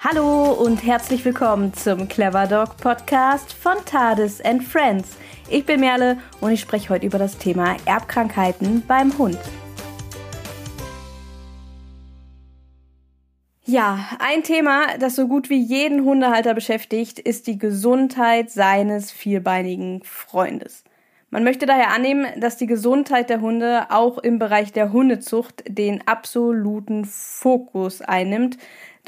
Hallo und herzlich willkommen zum Clever Dog Podcast von TARDIS and Friends. Ich bin Merle und ich spreche heute über das Thema Erbkrankheiten beim Hund. Ja, ein Thema, das so gut wie jeden Hundehalter beschäftigt, ist die Gesundheit seines vierbeinigen Freundes. Man möchte daher annehmen, dass die Gesundheit der Hunde auch im Bereich der Hundezucht den absoluten Fokus einnimmt,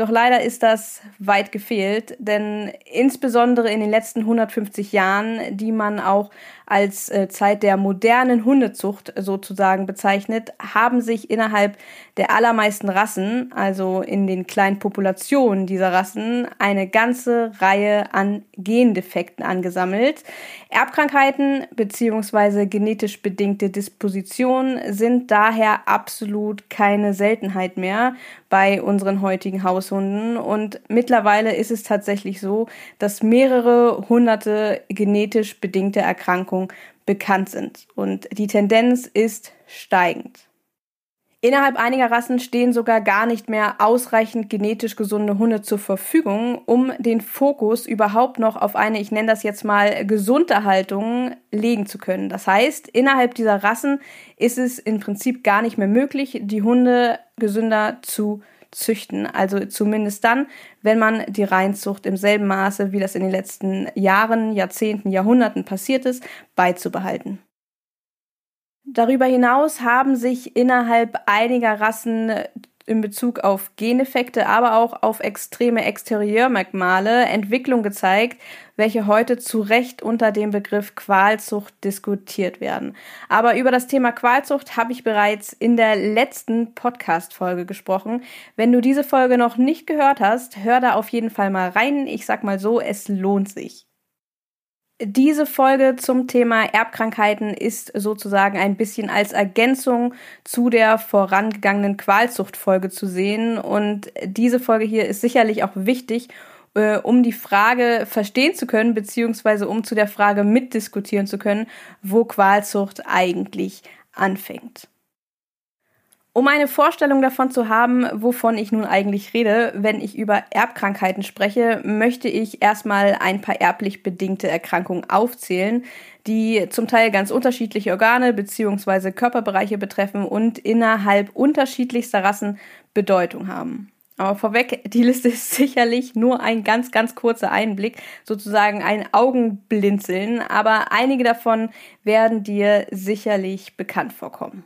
doch leider ist das weit gefehlt, denn insbesondere in den letzten 150 Jahren, die man auch als äh, Zeit der modernen Hundezucht sozusagen bezeichnet, haben sich innerhalb der allermeisten Rassen, also in den kleinen Populationen dieser Rassen, eine ganze Reihe an Gendefekten angesammelt. Erbkrankheiten bzw. genetisch bedingte Dispositionen sind daher absolut keine Seltenheit mehr bei unseren heutigen Haushunden und mittlerweile ist es tatsächlich so, dass mehrere hunderte genetisch bedingte Erkrankungen Erkrankungen bekannt sind. Und die Tendenz ist steigend. Innerhalb einiger Rassen stehen sogar gar nicht mehr ausreichend genetisch gesunde Hunde zur Verfügung, um den Fokus überhaupt noch auf eine, ich nenne das jetzt mal, gesunde Haltung legen zu können. Das heißt, innerhalb dieser Rassen ist es im Prinzip gar nicht mehr möglich, die Hunde gesünder zu züchten. Also zumindest dann, wenn man die Reinzucht im selben Maße, wie das in den letzten Jahren, Jahrzehnten, Jahrhunderten passiert ist, beizubehalten. Darüber hinaus haben sich innerhalb einiger Rassen in Bezug auf Geneffekte, aber auch auf extreme Exterieurmerkmale Entwicklung gezeigt, welche heute zu Recht unter dem Begriff Qualzucht diskutiert werden. Aber über das Thema Qualzucht habe ich bereits in der letzten Podcast-Folge gesprochen. Wenn du diese Folge noch nicht gehört hast, hör da auf jeden Fall mal rein. Ich sag mal so, es lohnt sich. Diese Folge zum Thema Erbkrankheiten ist sozusagen ein bisschen als Ergänzung zu der vorangegangenen Qualzuchtfolge zu sehen. Und diese Folge hier ist sicherlich auch wichtig, äh, um die Frage verstehen zu können, beziehungsweise um zu der Frage mitdiskutieren zu können, wo Qualzucht eigentlich anfängt. Um eine Vorstellung davon zu haben, wovon ich nun eigentlich rede, wenn ich über Erbkrankheiten spreche, möchte ich erstmal ein paar erblich bedingte Erkrankungen aufzählen, die zum Teil ganz unterschiedliche Organe bzw. Körperbereiche betreffen und innerhalb unterschiedlichster Rassen Bedeutung haben. Aber vorweg, die Liste ist sicherlich nur ein ganz, ganz kurzer Einblick, sozusagen ein Augenblinzeln, aber einige davon werden dir sicherlich bekannt vorkommen.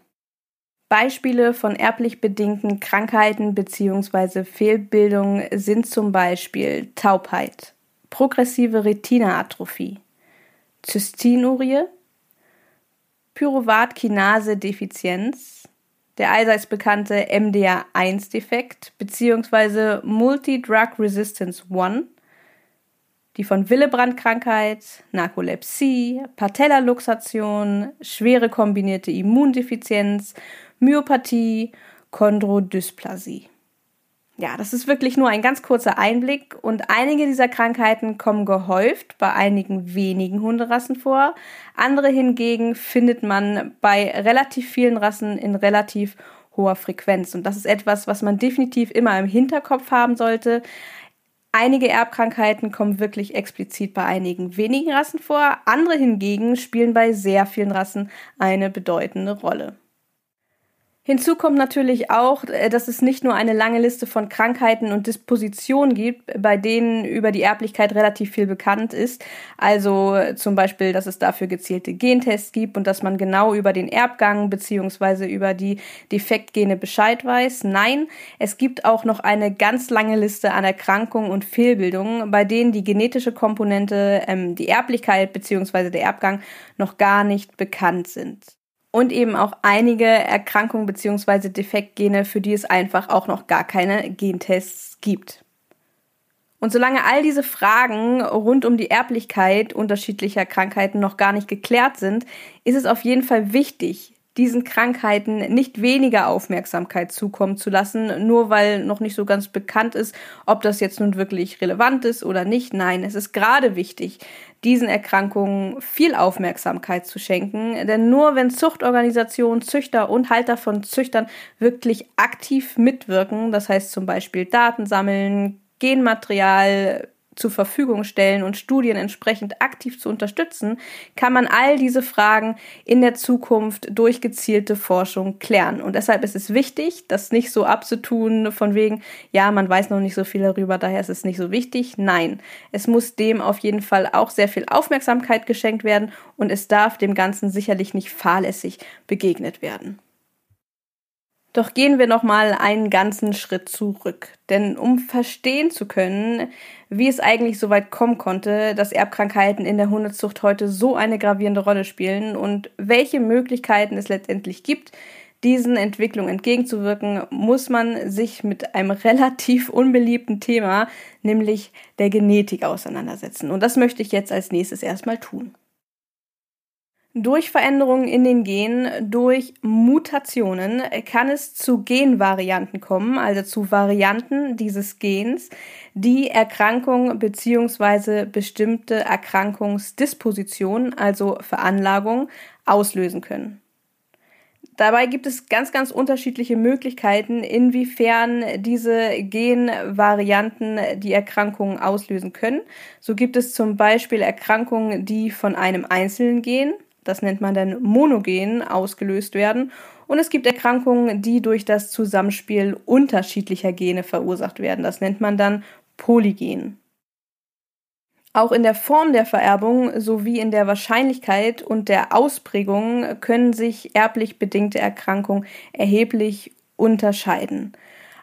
Beispiele von erblich bedingten Krankheiten bzw. Fehlbildungen sind zum Beispiel Taubheit, progressive Retinaatrophie, Zystinurie, Pyruvat-Kinase-Defizienz, der allseits bekannte MDR1-Defekt bzw. Multi-Drug Resistance 1, die von Willebrand-Krankheit, Narkolepsie, Patellaluxation, schwere kombinierte Immundefizienz Myopathie, Chondrodysplasie. Ja, das ist wirklich nur ein ganz kurzer Einblick und einige dieser Krankheiten kommen gehäuft bei einigen wenigen Hunderassen vor. Andere hingegen findet man bei relativ vielen Rassen in relativ hoher Frequenz. Und das ist etwas, was man definitiv immer im Hinterkopf haben sollte. Einige Erbkrankheiten kommen wirklich explizit bei einigen wenigen Rassen vor. Andere hingegen spielen bei sehr vielen Rassen eine bedeutende Rolle. Hinzu kommt natürlich auch, äh, dass es nicht nur eine lange Liste von Krankheiten und Dispositionen gibt, bei denen über die Erblichkeit relativ viel bekannt ist. Also äh, zum Beispiel, dass es dafür gezielte Gentests gibt und dass man genau über den Erbgang beziehungsweise über die Defektgene Bescheid weiß. Nein, es gibt auch noch eine ganz lange Liste an Erkrankungen und Fehlbildungen, bei denen die genetische Komponente, ähm, die Erblichkeit beziehungsweise der Erbgang noch gar nicht bekannt sind und eben auch einige Erkrankungen bzw. Defektgene, für die es einfach auch noch gar keine Gentests gibt. Und solange all diese Fragen rund um die Erblichkeit unterschiedlicher Krankheiten noch gar nicht geklärt sind, ist es auf jeden Fall wichtig, diesen Krankheiten nicht weniger Aufmerksamkeit zukommen zu lassen, nur weil noch nicht so ganz bekannt ist, ob das jetzt nun wirklich relevant ist oder nicht. Nein, es ist gerade wichtig, diesen Erkrankungen viel Aufmerksamkeit zu schenken, denn nur wenn Zuchtorganisationen, Züchter und Halter von Züchtern wirklich aktiv mitwirken, das heißt zum Beispiel Daten sammeln, Genmaterial zur Verfügung stellen und Studien entsprechend aktiv zu unterstützen, kann man all diese Fragen in der Zukunft durch gezielte Forschung klären. Und deshalb ist es wichtig, das nicht so abzutun von wegen, ja, man weiß noch nicht so viel darüber, daher ist es nicht so wichtig. Nein, es muss dem auf jeden Fall auch sehr viel Aufmerksamkeit geschenkt werden und es darf dem Ganzen sicherlich nicht fahrlässig begegnet werden. Doch gehen wir noch mal einen ganzen Schritt zurück, denn um verstehen zu können, wie es eigentlich so weit kommen konnte, dass Erbkrankheiten in der Hundezucht heute so eine gravierende Rolle spielen und welche Möglichkeiten es letztendlich gibt, diesen Entwicklungen entgegenzuwirken, muss man sich mit einem relativ unbeliebten Thema, nämlich der Genetik auseinandersetzen. Und das möchte ich jetzt als nächstes erstmal tun. Durch Veränderungen in den Genen, durch Mutationen kann es zu Genvarianten kommen, also zu Varianten dieses Gens, die Erkrankung bzw. bestimmte Erkrankungsdispositionen, also Veranlagung, auslösen können. Dabei gibt es ganz, ganz unterschiedliche Möglichkeiten, inwiefern diese Genvarianten die Erkrankungen auslösen können. So gibt es zum Beispiel Erkrankungen, die von einem einzelnen Gen, das nennt man dann monogen, ausgelöst werden. Und es gibt Erkrankungen, die durch das Zusammenspiel unterschiedlicher Gene verursacht werden. Das nennt man dann polygen. Auch in der Form der Vererbung sowie in der Wahrscheinlichkeit und der Ausprägung können sich erblich bedingte Erkrankungen erheblich unterscheiden.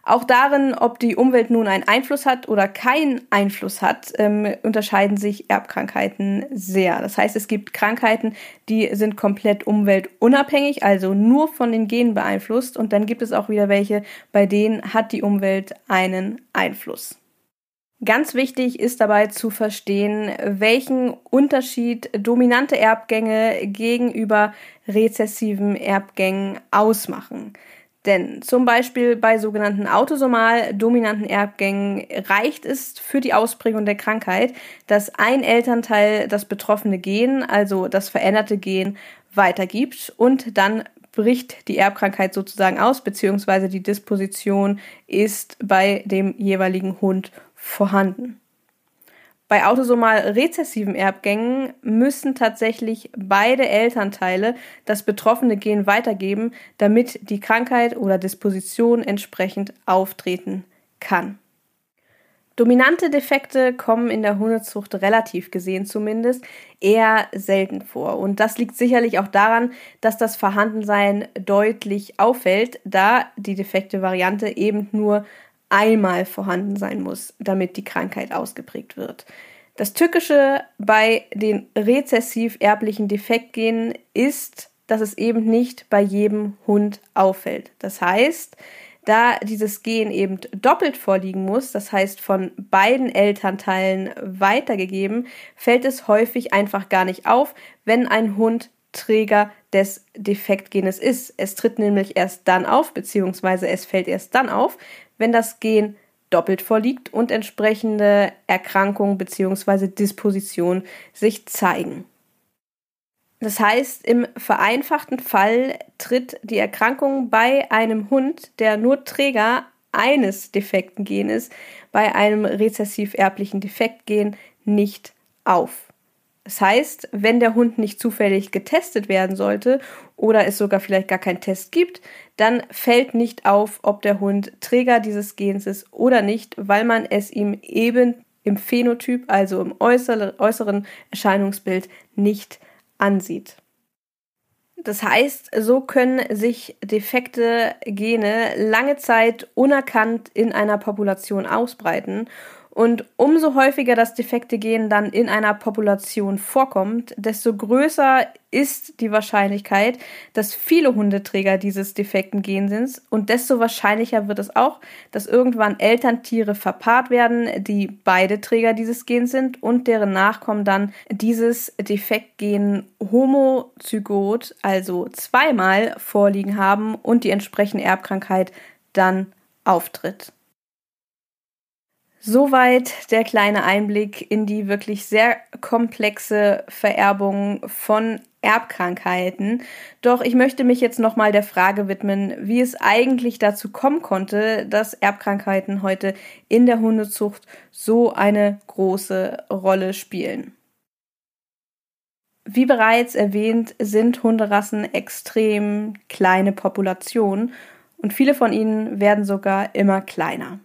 Auch darin, ob die Umwelt nun einen Einfluss hat oder keinen Einfluss hat, ähm, unterscheiden sich Erbkrankheiten sehr. Das heißt, es gibt Krankheiten, die sind komplett umweltunabhängig, also nur von den Genen beeinflusst. Und dann gibt es auch wieder welche, bei denen hat die Umwelt einen Einfluss. Ganz wichtig ist dabei zu verstehen, welchen Unterschied dominante Erbgänge gegenüber rezessiven Erbgängen ausmachen. Denn zum Beispiel bei sogenannten autosomal dominanten Erbgängen reicht es für die Ausprägung der Krankheit, dass ein Elternteil das betroffene Gen, also das veränderte Gen, weitergibt und dann bricht die Erbkrankheit sozusagen aus, beziehungsweise die Disposition ist bei dem jeweiligen Hund vorhanden. Bei autosomal rezessiven Erbgängen müssen tatsächlich beide Elternteile das betroffene Gen weitergeben, damit die Krankheit oder Disposition entsprechend auftreten kann. Dominante Defekte kommen in der Hundezucht relativ gesehen zumindest eher selten vor. Und das liegt sicherlich auch daran, dass das Vorhandensein deutlich auffällt, da die defekte Variante eben nur einmal vorhanden sein muss, damit die Krankheit ausgeprägt wird. Das Tückische bei den rezessiv erblichen Defektgenen ist, dass es eben nicht bei jedem Hund auffällt. Das heißt, da dieses Gen eben doppelt vorliegen muss, das heißt von beiden Elternteilen weitergegeben, fällt es häufig einfach gar nicht auf, wenn ein Hund Träger des Defektgenes ist. Es tritt nämlich erst dann auf, beziehungsweise es fällt erst dann auf, wenn das Gen doppelt vorliegt und entsprechende Erkrankungen bzw. Dispositionen sich zeigen. Das heißt, im vereinfachten Fall tritt die Erkrankung bei einem Hund, der nur Träger eines defekten Genes, bei einem rezessiv erblichen Defektgen nicht auf. Das heißt, wenn der Hund nicht zufällig getestet werden sollte oder es sogar vielleicht gar keinen Test gibt, dann fällt nicht auf, ob der Hund Träger dieses Gens ist oder nicht, weil man es ihm eben im Phänotyp, also im äußeren Erscheinungsbild, nicht ansieht. Das heißt, so können sich defekte Gene lange Zeit unerkannt in einer Population ausbreiten und umso häufiger das defekte Gen dann in einer Population vorkommt, desto größer ist die Wahrscheinlichkeit, dass viele Hundeträger dieses defekten Gen sind und desto wahrscheinlicher wird es auch, dass irgendwann Elterntiere verpaart werden, die beide Träger dieses Gens sind und deren Nachkommen dann dieses Defektgen homozygot, also zweimal vorliegen haben und die entsprechende Erbkrankheit dann auftritt. Soweit der kleine Einblick in die wirklich sehr komplexe Vererbung von Erbkrankheiten. Doch ich möchte mich jetzt nochmal der Frage widmen, wie es eigentlich dazu kommen konnte, dass Erbkrankheiten heute in der Hundezucht so eine große Rolle spielen. Wie bereits erwähnt, sind Hunderassen extrem kleine Populationen und viele von ihnen werden sogar immer kleiner.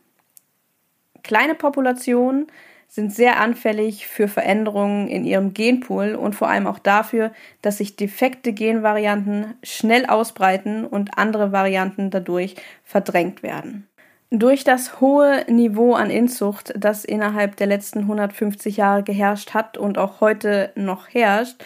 Kleine Populationen sind sehr anfällig für Veränderungen in ihrem Genpool und vor allem auch dafür, dass sich defekte Genvarianten schnell ausbreiten und andere Varianten dadurch verdrängt werden. Durch das hohe Niveau an Inzucht, das innerhalb der letzten 150 Jahre geherrscht hat und auch heute noch herrscht,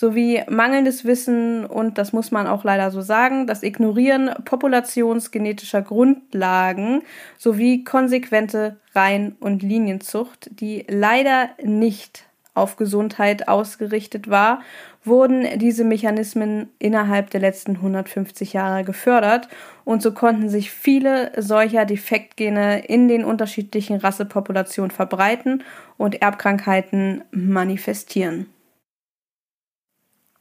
sowie mangelndes Wissen und, das muss man auch leider so sagen, das Ignorieren populationsgenetischer Grundlagen sowie konsequente Reihen- und Linienzucht, die leider nicht auf Gesundheit ausgerichtet war, wurden diese Mechanismen innerhalb der letzten 150 Jahre gefördert und so konnten sich viele solcher Defektgene in den unterschiedlichen Rassepopulationen verbreiten und Erbkrankheiten manifestieren.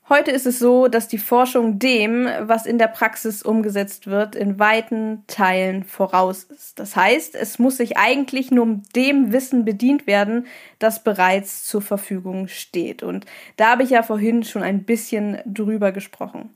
Heute ist es so, dass die Forschung dem, was in der Praxis umgesetzt wird, in weiten Teilen voraus ist. Das heißt, es muss sich eigentlich nur dem Wissen bedient werden, das bereits zur Verfügung steht. Und da habe ich ja vorhin schon ein bisschen drüber gesprochen.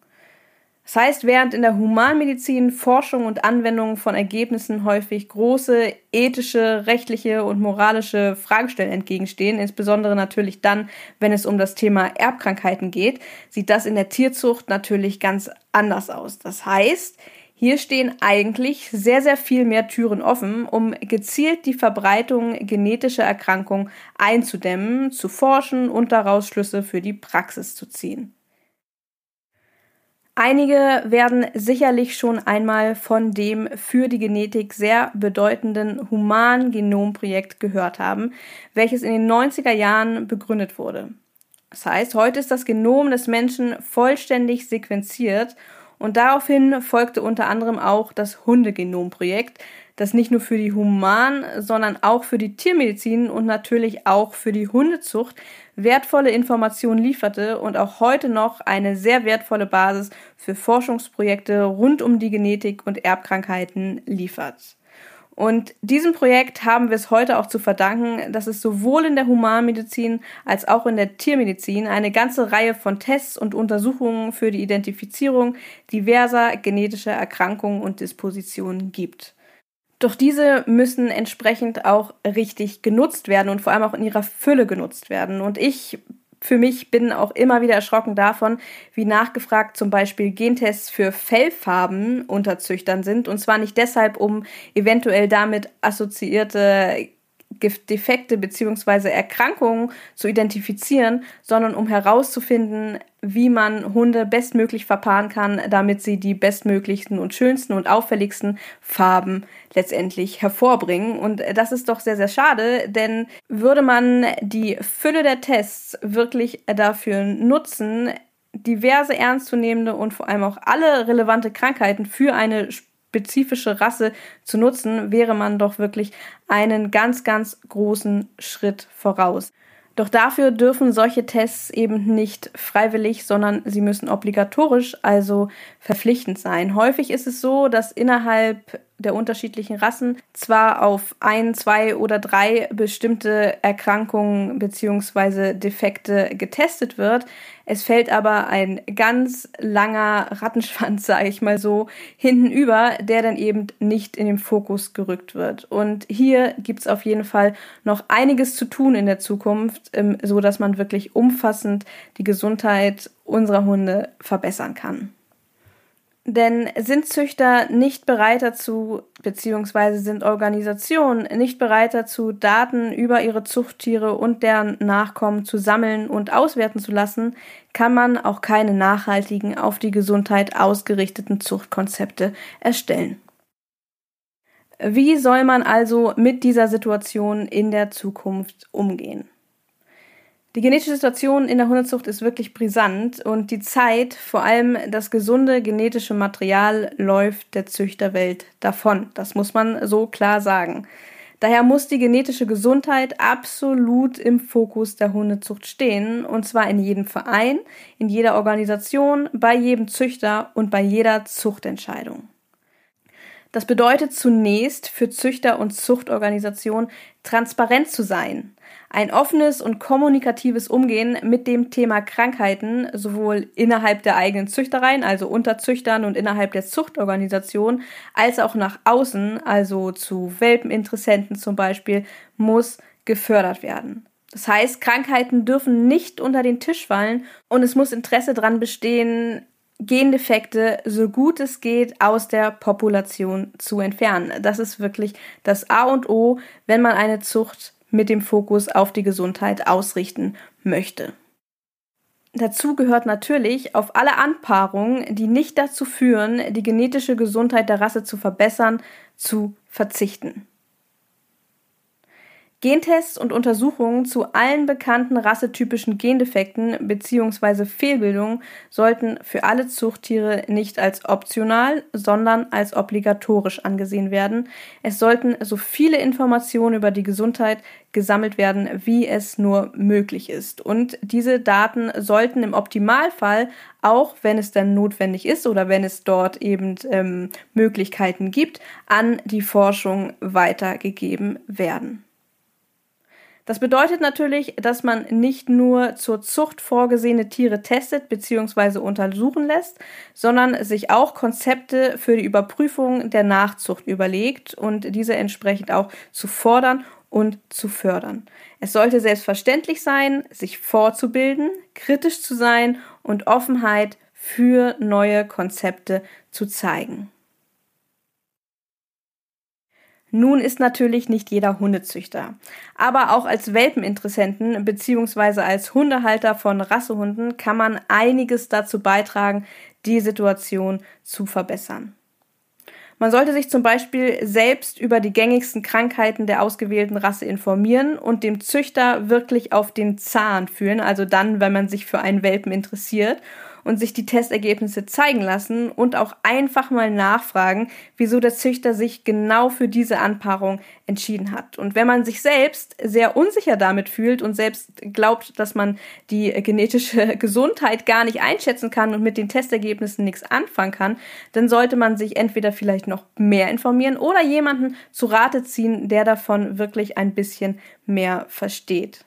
Das heißt, während in der Humanmedizin Forschung und Anwendung von Ergebnissen häufig große ethische, rechtliche und moralische Fragestellen entgegenstehen, insbesondere natürlich dann, wenn es um das Thema Erbkrankheiten geht, sieht das in der Tierzucht natürlich ganz anders aus. Das heißt, hier stehen eigentlich sehr, sehr viel mehr Türen offen, um gezielt die Verbreitung genetischer Erkrankungen einzudämmen, zu forschen und daraus Schlüsse für die Praxis zu ziehen. Einige werden sicherlich schon einmal von dem für die Genetik sehr bedeutenden Human-Genom-Projekt gehört haben, welches in den 90er Jahren begründet wurde. Das heißt, heute ist das Genom des Menschen vollständig sequenziert und daraufhin folgte unter anderem auch das Hundegenom-Projekt, das nicht nur für die Human-, sondern auch für die Tiermedizin und natürlich auch für die Hundezucht wertvolle Informationen lieferte und auch heute noch eine sehr wertvolle Basis für Forschungsprojekte rund um die Genetik und Erbkrankheiten liefert. Und diesem Projekt haben wir es heute auch zu verdanken, dass es sowohl in der Humanmedizin als auch in der Tiermedizin eine ganze Reihe von Tests und Untersuchungen für die Identifizierung diverser genetischer Erkrankungen und Dispositionen gibt. Doch diese müssen entsprechend auch richtig genutzt werden und vor allem auch in ihrer Fülle genutzt werden. Und ich für mich bin auch immer wieder erschrocken davon, wie nachgefragt zum Beispiel Gentests für Fellfarben unter Züchtern sind. Und zwar nicht deshalb, um eventuell damit assoziierte Defekte bzw. Erkrankungen zu identifizieren, sondern um herauszufinden, wie man Hunde bestmöglich verpaaren kann, damit sie die bestmöglichsten und schönsten und auffälligsten Farben letztendlich hervorbringen. Und das ist doch sehr, sehr schade, denn würde man die Fülle der Tests wirklich dafür nutzen, diverse ernstzunehmende und vor allem auch alle relevante Krankheiten für eine spezifische Rasse zu nutzen, wäre man doch wirklich einen ganz, ganz großen Schritt voraus. Doch dafür dürfen solche Tests eben nicht freiwillig, sondern sie müssen obligatorisch, also verpflichtend sein. Häufig ist es so, dass innerhalb der unterschiedlichen Rassen zwar auf ein, zwei oder drei bestimmte Erkrankungen beziehungsweise Defekte getestet wird, es fällt aber ein ganz langer Rattenschwanz, sage ich mal so, hinten über, der dann eben nicht in den Fokus gerückt wird. Und hier gibt's auf jeden Fall noch einiges zu tun in der Zukunft, ähm, so dass man wirklich umfassend die Gesundheit unserer Hunde verbessern kann. Denn sind Züchter nicht bereit dazu, beziehungsweise sind Organisationen nicht bereit dazu, Daten über ihre Zuchttiere und deren Nachkommen zu sammeln und auswerten zu lassen, kann man auch keine nachhaltigen, auf die Gesundheit ausgerichteten Zuchtkonzepte erstellen. Wie soll man also mit dieser Situation in der Zukunft umgehen? Die genetische Situation in der Hundezucht ist wirklich brisant und die Zeit, vor allem das gesunde genetische Material, läuft der Züchterwelt davon. Das muss man so klar sagen. Daher muss die genetische Gesundheit absolut im Fokus der Hundezucht stehen, und zwar in jedem Verein, in jeder Organisation, bei jedem Züchter und bei jeder Zuchtentscheidung. Das bedeutet zunächst für Züchter und Zuchtorganisationen transparent zu sein. Ein offenes und kommunikatives Umgehen mit dem Thema Krankheiten, sowohl innerhalb der eigenen Züchtereien, also unter Züchtern und innerhalb der Zuchtorganisation, als auch nach außen, also zu Welpeninteressenten zum Beispiel, muss gefördert werden. Das heißt, Krankheiten dürfen nicht unter den Tisch fallen und es muss Interesse daran bestehen, Gendefekte so gut es geht aus der Population zu entfernen. Das ist wirklich das A und O, wenn man eine Zucht mit dem Fokus auf die Gesundheit ausrichten möchte. Dazu gehört natürlich, auf alle Anpaarungen, die nicht dazu führen, die genetische Gesundheit der Rasse zu verbessern, zu verzichten. Gentests und Untersuchungen zu allen bekannten rassetypischen Gendefekten bzw. Fehlbildungen sollten für alle Zuchttiere nicht als optional, sondern als obligatorisch angesehen werden. Es sollten so viele Informationen über die Gesundheit gesammelt werden, wie es nur möglich ist. Und diese Daten sollten im Optimalfall, auch wenn es dann notwendig ist oder wenn es dort eben ähm, Möglichkeiten gibt, an die Forschung weitergegeben werden. Das bedeutet natürlich, dass man nicht nur zur Zucht vorgesehene Tiere testet bzw. untersuchen lässt, sondern sich auch Konzepte für die Überprüfung der Nachzucht überlegt und diese entsprechend auch zu fordern und zu fördern. Es sollte selbstverständlich sein, sich vorzubilden, kritisch zu sein und Offenheit für neue Konzepte zu zeigen. Nun ist natürlich nicht jeder Hundezüchter. Aber auch als Welpeninteressenten bzw. als Hundehalter von Rassehunden kann man einiges dazu beitragen, die Situation zu verbessern. Man sollte sich zum Beispiel selbst über die gängigsten Krankheiten der ausgewählten Rasse informieren und dem Züchter wirklich auf den Zahn fühlen, also dann, wenn man sich für einen Welpen interessiert und sich die Testergebnisse zeigen lassen und auch einfach mal nachfragen, wieso der Züchter sich genau für diese Anpaarung entschieden hat. Und wenn man sich selbst sehr unsicher damit fühlt und selbst glaubt, dass man die genetische Gesundheit gar nicht einschätzen kann und mit den Testergebnissen nichts anfangen kann, dann sollte man sich entweder vielleicht noch mehr informieren oder jemanden zu Rate ziehen, der davon wirklich ein bisschen mehr versteht.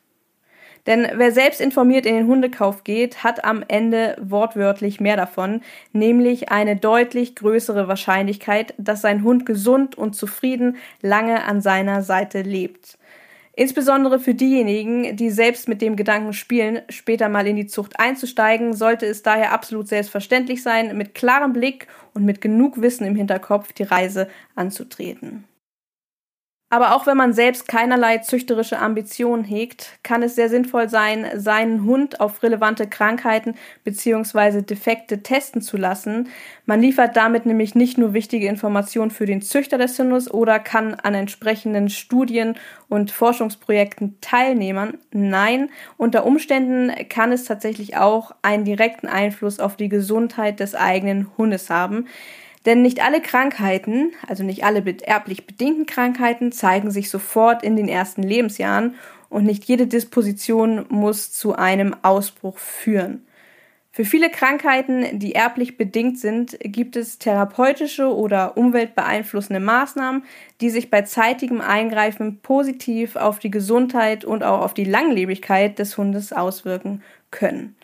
Denn wer selbst informiert in den Hundekauf geht, hat am Ende wortwörtlich mehr davon, nämlich eine deutlich größere Wahrscheinlichkeit, dass sein Hund gesund und zufrieden lange an seiner Seite lebt. Insbesondere für diejenigen, die selbst mit dem Gedanken spielen, später mal in die Zucht einzusteigen, sollte es daher absolut selbstverständlich sein, mit klarem Blick und mit genug Wissen im Hinterkopf die Reise anzutreten. Aber auch wenn man selbst keinerlei züchterische Ambitionen hegt, kann es sehr sinnvoll sein, seinen Hund auf relevante Krankheiten bzw. Defekte testen zu lassen. Man liefert damit nämlich nicht nur wichtige Informationen für den Züchter des Hundes oder kann an entsprechenden Studien und Forschungsprojekten teilnehmen. Nein, unter Umständen kann es tatsächlich auch einen direkten Einfluss auf die Gesundheit des eigenen Hundes haben. Denn nicht alle Krankheiten, also nicht alle erblich bedingten Krankheiten, zeigen sich sofort in den ersten Lebensjahren und nicht jede Disposition muss zu einem Ausbruch führen. Für viele Krankheiten, die erblich bedingt sind, gibt es therapeutische oder umweltbeeinflussende Maßnahmen, die sich bei zeitigem Eingreifen positiv auf die Gesundheit und auch auf die Langlebigkeit des Hundes auswirken können.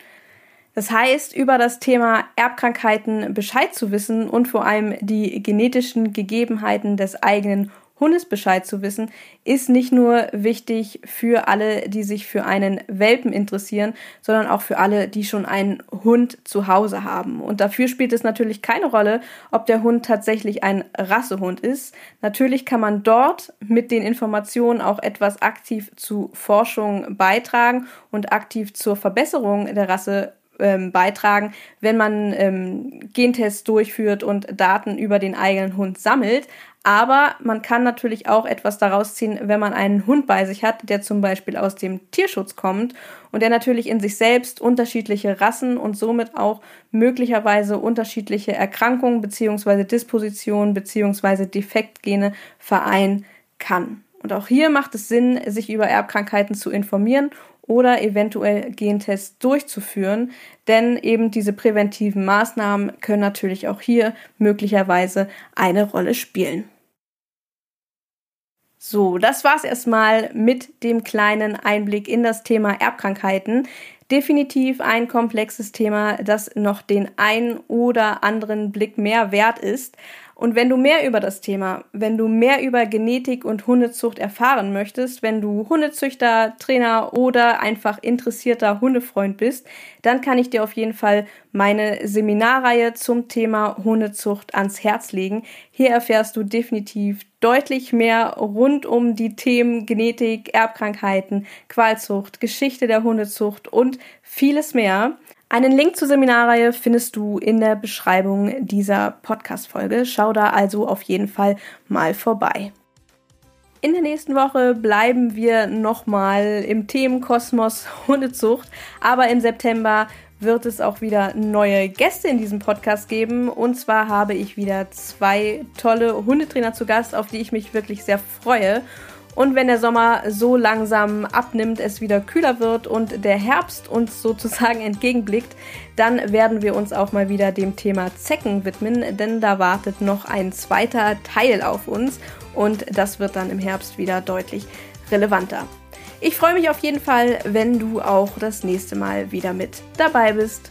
Das heißt, über das Thema Erbkrankheiten Bescheid zu wissen und vor allem die genetischen Gegebenheiten des eigenen Hundes Bescheid zu wissen, ist nicht nur wichtig für alle, die sich für einen Welpen interessieren, sondern auch für alle, die schon einen Hund zu Hause haben. Und dafür spielt es natürlich keine Rolle, ob der Hund tatsächlich ein Rassehund ist. Natürlich kann man dort mit den Informationen auch etwas aktiv zu Forschung beitragen und aktiv zur Verbesserung der Rasse ähm, beitragen, wenn man ähm, Gentests durchführt und Daten über den eigenen Hund sammelt. Aber man kann natürlich auch etwas daraus ziehen, wenn man einen Hund bei sich hat, der zum Beispiel aus dem Tierschutz kommt und der natürlich in sich selbst unterschiedliche Rassen und somit auch möglicherweise unterschiedliche Erkrankungen beziehungsweise Dispositionen beziehungsweise Defektgene vereinen kann. Und auch hier macht es Sinn, sich über Erbkrankheiten zu informieren oder eventuell Gentests durchzuführen, denn eben diese präventiven Maßnahmen können natürlich auch hier möglicherweise eine Rolle spielen. So, das war's erstmal mit dem kleinen Einblick in das Thema Erbkrankheiten. Definitiv ein komplexes Thema, das noch den ein oder anderen Blick mehr wert ist. Und wenn du mehr über das Thema, wenn du mehr über Genetik und Hundezucht erfahren möchtest, wenn du Hundezüchter, Trainer oder einfach interessierter Hundefreund bist, dann kann ich dir auf jeden Fall meine Seminarreihe zum Thema Hundezucht ans Herz legen. Hier erfährst du definitiv deutlich mehr rund um die Themen Genetik, Erbkrankheiten, Qualzucht, Geschichte der Hundezucht und vieles mehr. Einen Link zur Seminarreihe findest du in der Beschreibung dieser Podcast-Folge. Schau da also auf jeden Fall mal vorbei. In der nächsten Woche bleiben wir nochmal im Themenkosmos Hundezucht, aber im September wird es auch wieder neue Gäste in diesem Podcast geben. Und zwar habe ich wieder zwei tolle Hundetrainer zu Gast, auf die ich mich wirklich sehr freue. Und wenn der Sommer so langsam abnimmt, es wieder kühler wird und der Herbst uns sozusagen entgegenblickt, dann werden wir uns auch mal wieder dem Thema Zecken widmen, denn da wartet noch ein zweiter Teil auf uns und das wird dann im Herbst wieder deutlich relevanter. Ich freue mich auf jeden Fall, wenn du auch das nächste Mal wieder mit dabei bist.